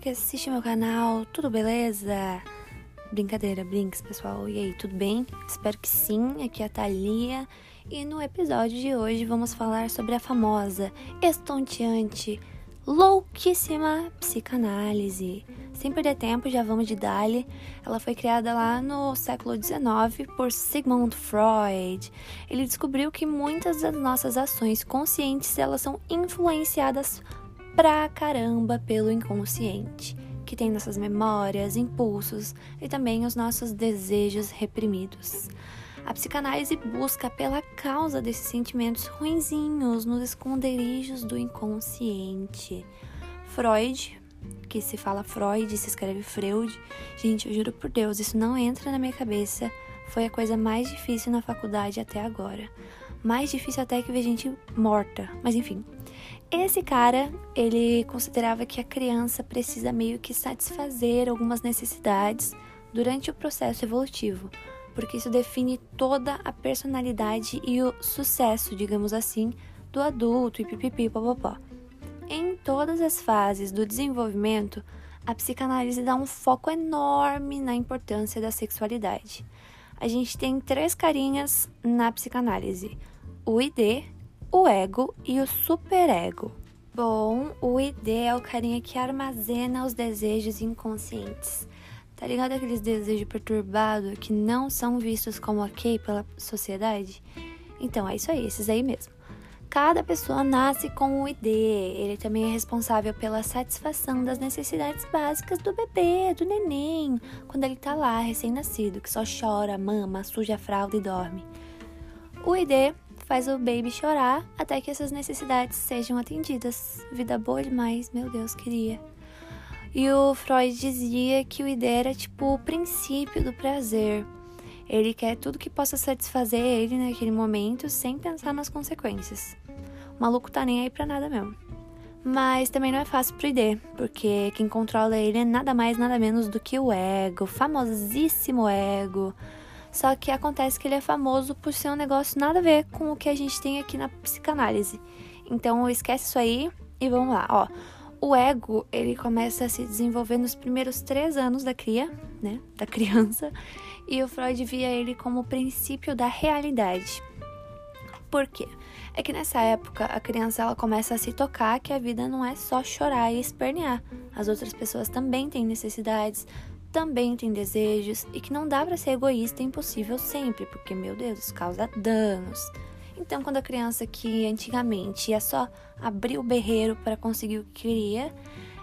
que assiste meu canal, tudo beleza? Brincadeira, brinks, pessoal. E aí, tudo bem? Espero que sim. Aqui é a Thalia. E no episódio de hoje vamos falar sobre a famosa, estonteante, louquíssima psicanálise. Sem perder tempo, já vamos de Dali. Ela foi criada lá no século XIX por Sigmund Freud. Ele descobriu que muitas das nossas ações conscientes elas são influenciadas pra caramba pelo inconsciente, que tem nossas memórias, impulsos e também os nossos desejos reprimidos. A psicanálise busca pela causa desses sentimentos ruinzinhos nos esconderijos do inconsciente. Freud, que se fala Freud, se escreve Freud. Gente, eu juro por Deus, isso não entra na minha cabeça. Foi a coisa mais difícil na faculdade até agora. Mais difícil até que ver gente morta. Mas enfim. Esse cara, ele considerava que a criança precisa meio que satisfazer algumas necessidades durante o processo evolutivo, porque isso define toda a personalidade e o sucesso, digamos assim, do adulto e pipipi popopó. Em todas as fases do desenvolvimento, a psicanálise dá um foco enorme na importância da sexualidade. A gente tem três carinhas na psicanálise: o ID, o ego e o superego. Bom, o ID é o carinha que armazena os desejos inconscientes. Tá ligado aqueles desejos perturbados que não são vistos como ok pela sociedade? Então, é isso aí, esses aí mesmo. Cada pessoa nasce com o ID. Ele também é responsável pela satisfação das necessidades básicas do bebê, do neném, quando ele tá lá, recém-nascido, que só chora, mama, suja a fralda e dorme. O ID faz o baby chorar até que essas necessidades sejam atendidas. Vida boa demais, meu Deus, queria. E o Freud dizia que o ID era tipo o princípio do prazer. Ele quer tudo que possa satisfazer ele naquele momento sem pensar nas consequências. O maluco tá nem aí pra nada mesmo. Mas também não é fácil pro ID, porque quem controla ele é nada mais, nada menos do que o ego, o famosíssimo ego só que acontece que ele é famoso por ser um negócio nada a ver com o que a gente tem aqui na psicanálise. Então esquece isso aí e vamos lá, ó. O ego, ele começa a se desenvolver nos primeiros três anos da cria, né? Da criança. E o Freud via ele como o princípio da realidade. Por quê? É que nessa época a criança ela começa a se tocar que a vida não é só chorar e espernear. As outras pessoas também têm necessidades, também tem desejos e que não dá para ser egoísta e impossível sempre, porque, meu Deus, causa danos. Então, quando a criança que antigamente ia só abrir o berreiro para conseguir o que queria,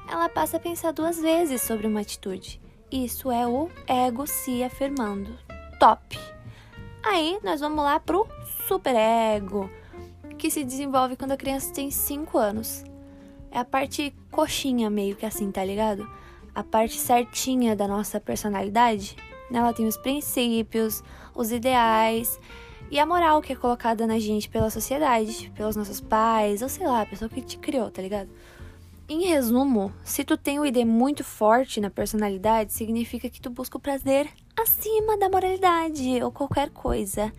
ela passa a pensar duas vezes sobre uma atitude. Isso é o ego se afirmando. Top! Aí nós vamos lá pro superego, que se desenvolve quando a criança tem 5 anos. É a parte coxinha meio que assim, tá ligado? A parte certinha da nossa personalidade. Ela tem os princípios, os ideais e a moral que é colocada na gente pela sociedade, pelos nossos pais, ou sei lá, a pessoa que te criou, tá ligado? Em resumo, se tu tem um ID muito forte na personalidade, significa que tu busca o prazer acima da moralidade ou qualquer coisa.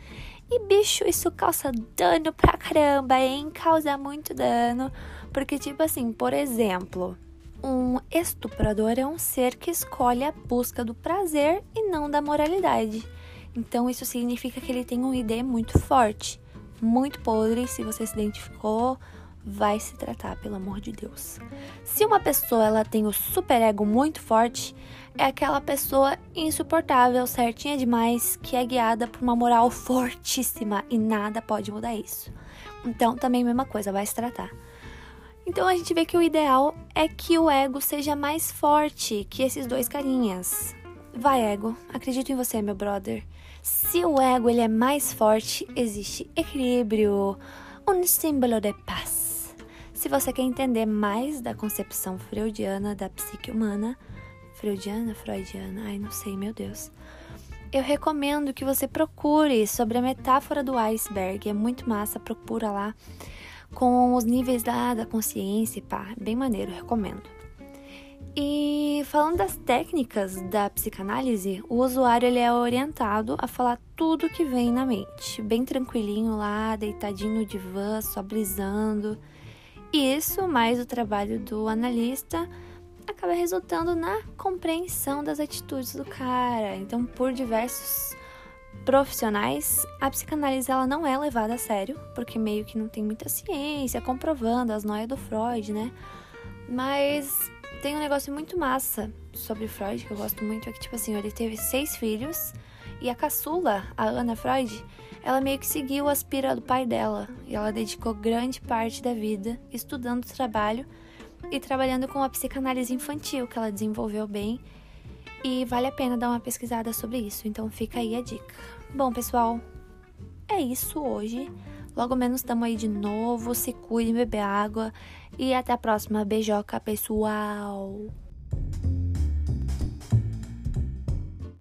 E bicho, isso causa dano pra caramba, hein? Causa muito dano. Porque, tipo assim, por exemplo, um estuprador é um ser que escolhe a busca do prazer e não da moralidade. Então isso significa que ele tem um ID muito forte, muito podre. Se você se identificou, vai se tratar, pelo amor de Deus. Se uma pessoa ela tem o superego muito forte, é aquela pessoa insuportável, certinha demais, que é guiada por uma moral fortíssima e nada pode mudar isso. Então também mesma coisa, vai se tratar. Então a gente vê que o ideal é que o ego seja mais forte que esses dois carinhas. Vai, ego, acredito em você, meu brother. Se o ego ele é mais forte, existe equilíbrio, um símbolo de paz. Se você quer entender mais da concepção freudiana da psique humana, freudiana, freudiana, ai não sei, meu Deus. Eu recomendo que você procure sobre a metáfora do iceberg, é muito massa, procura lá com os níveis da, da consciência, pá, bem maneiro, recomendo. E falando das técnicas da psicanálise, o usuário ele é orientado a falar tudo que vem na mente, bem tranquilinho lá, deitadinho no divã, só brisando. E isso, mais o trabalho do analista, acaba resultando na compreensão das atitudes do cara. Então, por diversos profissionais, a psicanálise ela não é levada a sério, porque meio que não tem muita ciência comprovando as noias do Freud, né? Mas tem um negócio muito massa sobre Freud que eu gosto muito, é que tipo assim, ele teve seis filhos e a caçula, a Ana Freud, ela meio que seguiu a aspira do pai dela e ela dedicou grande parte da vida estudando o trabalho e trabalhando com a psicanálise infantil que ela desenvolveu bem. E vale a pena dar uma pesquisada sobre isso, então fica aí a dica. Bom, pessoal, é isso hoje. Logo menos estamos aí de novo. Se cuidem, beber água. E até a próxima. Beijoca, pessoal!